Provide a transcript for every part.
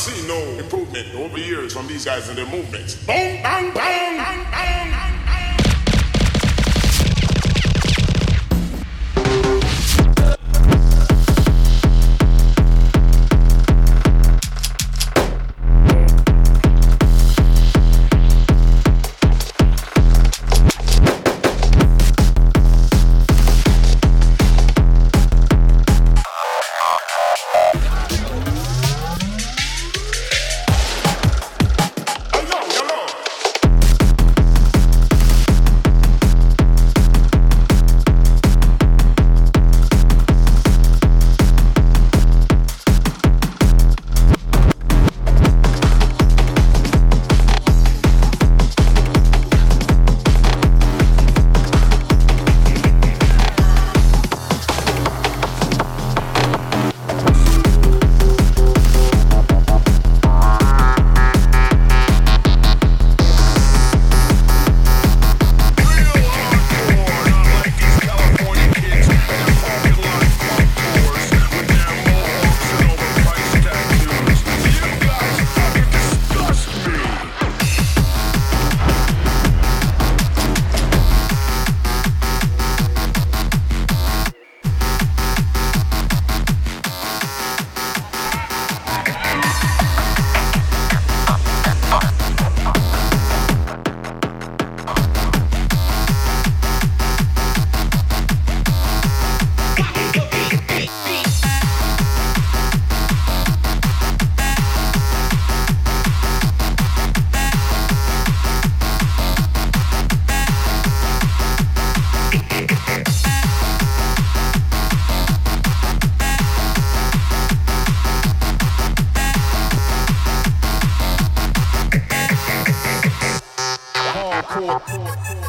seen no improvement over the years from these guys and their movements. Boom, bang, bang, bang, bang. corpo.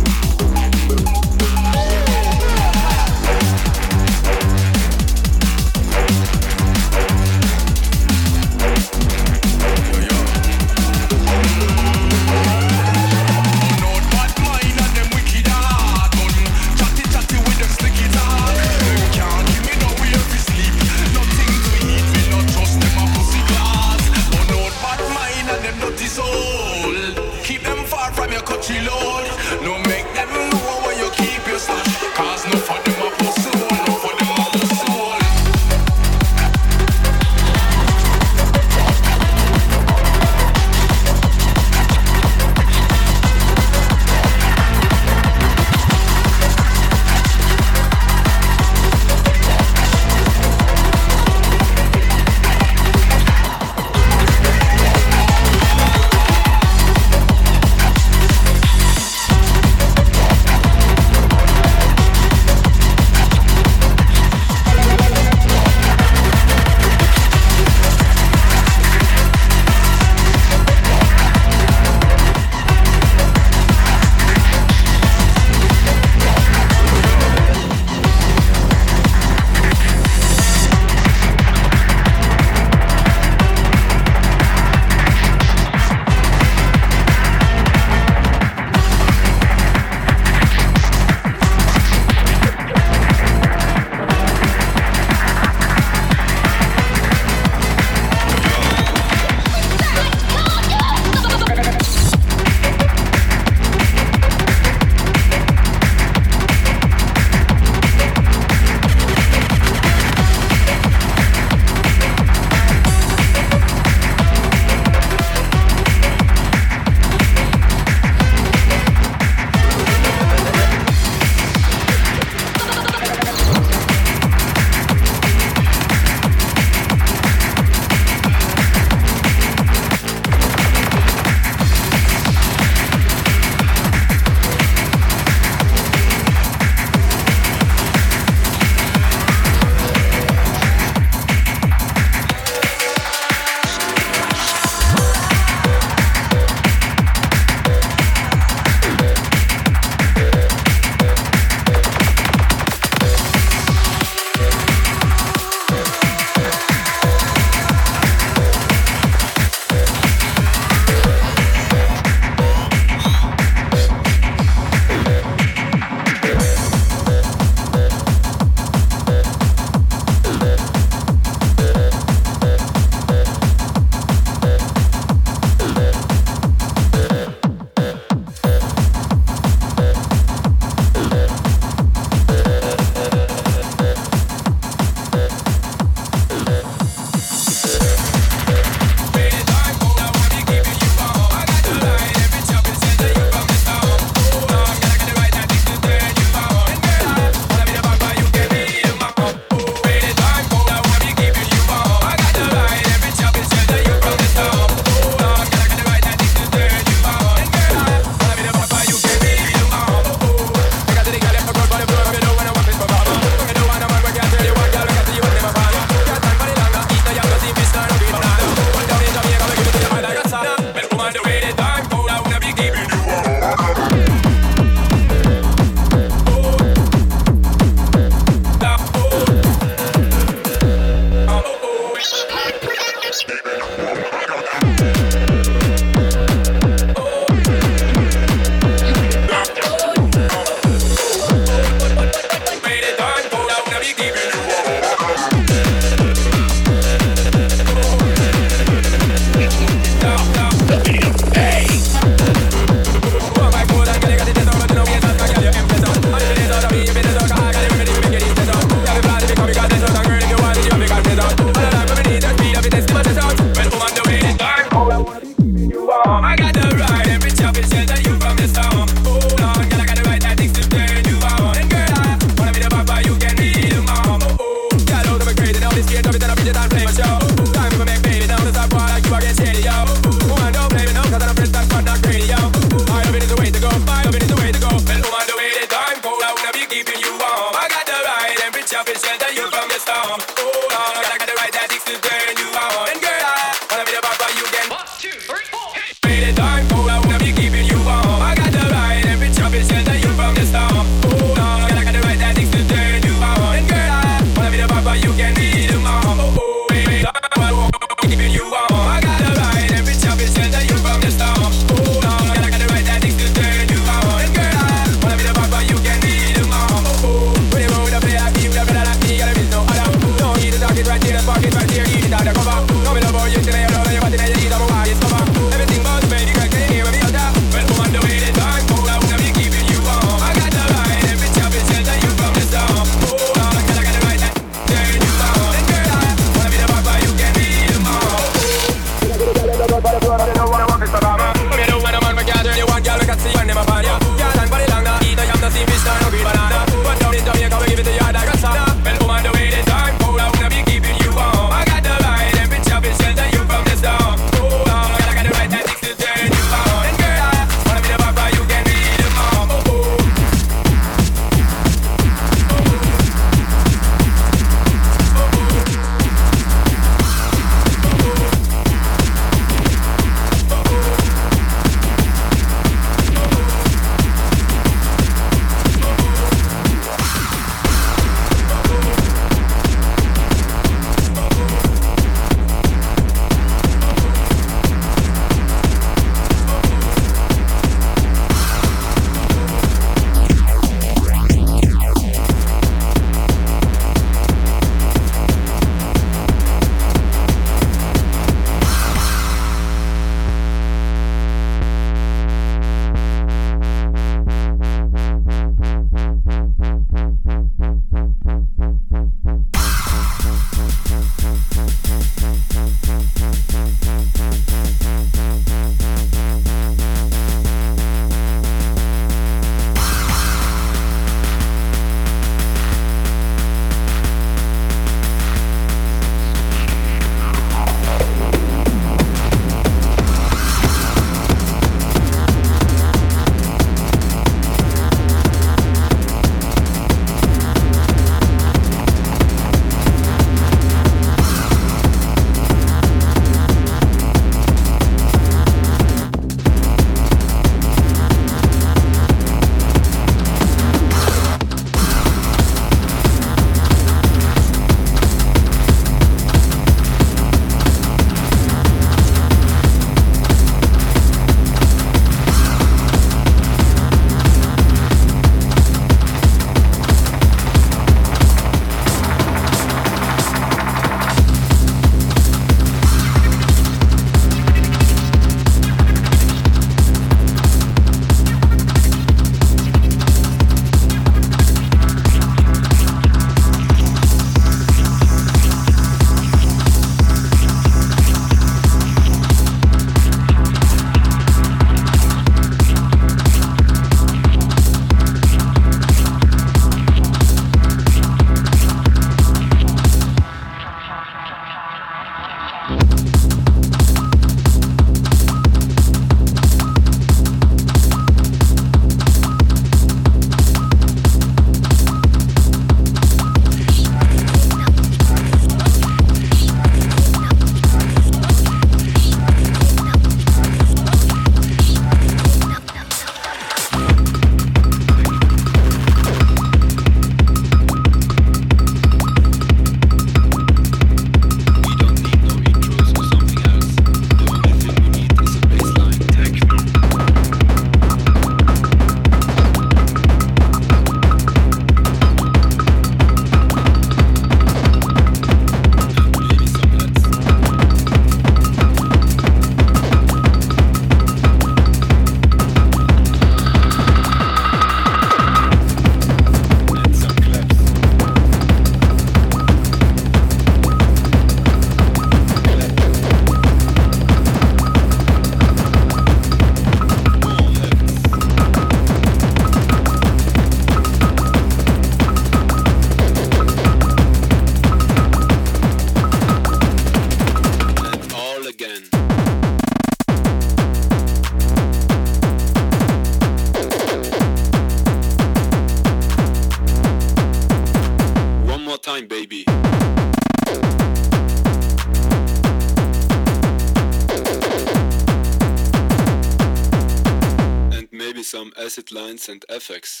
And effects.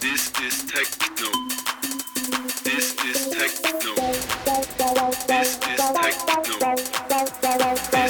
This is techno. This is techno. This is techno. This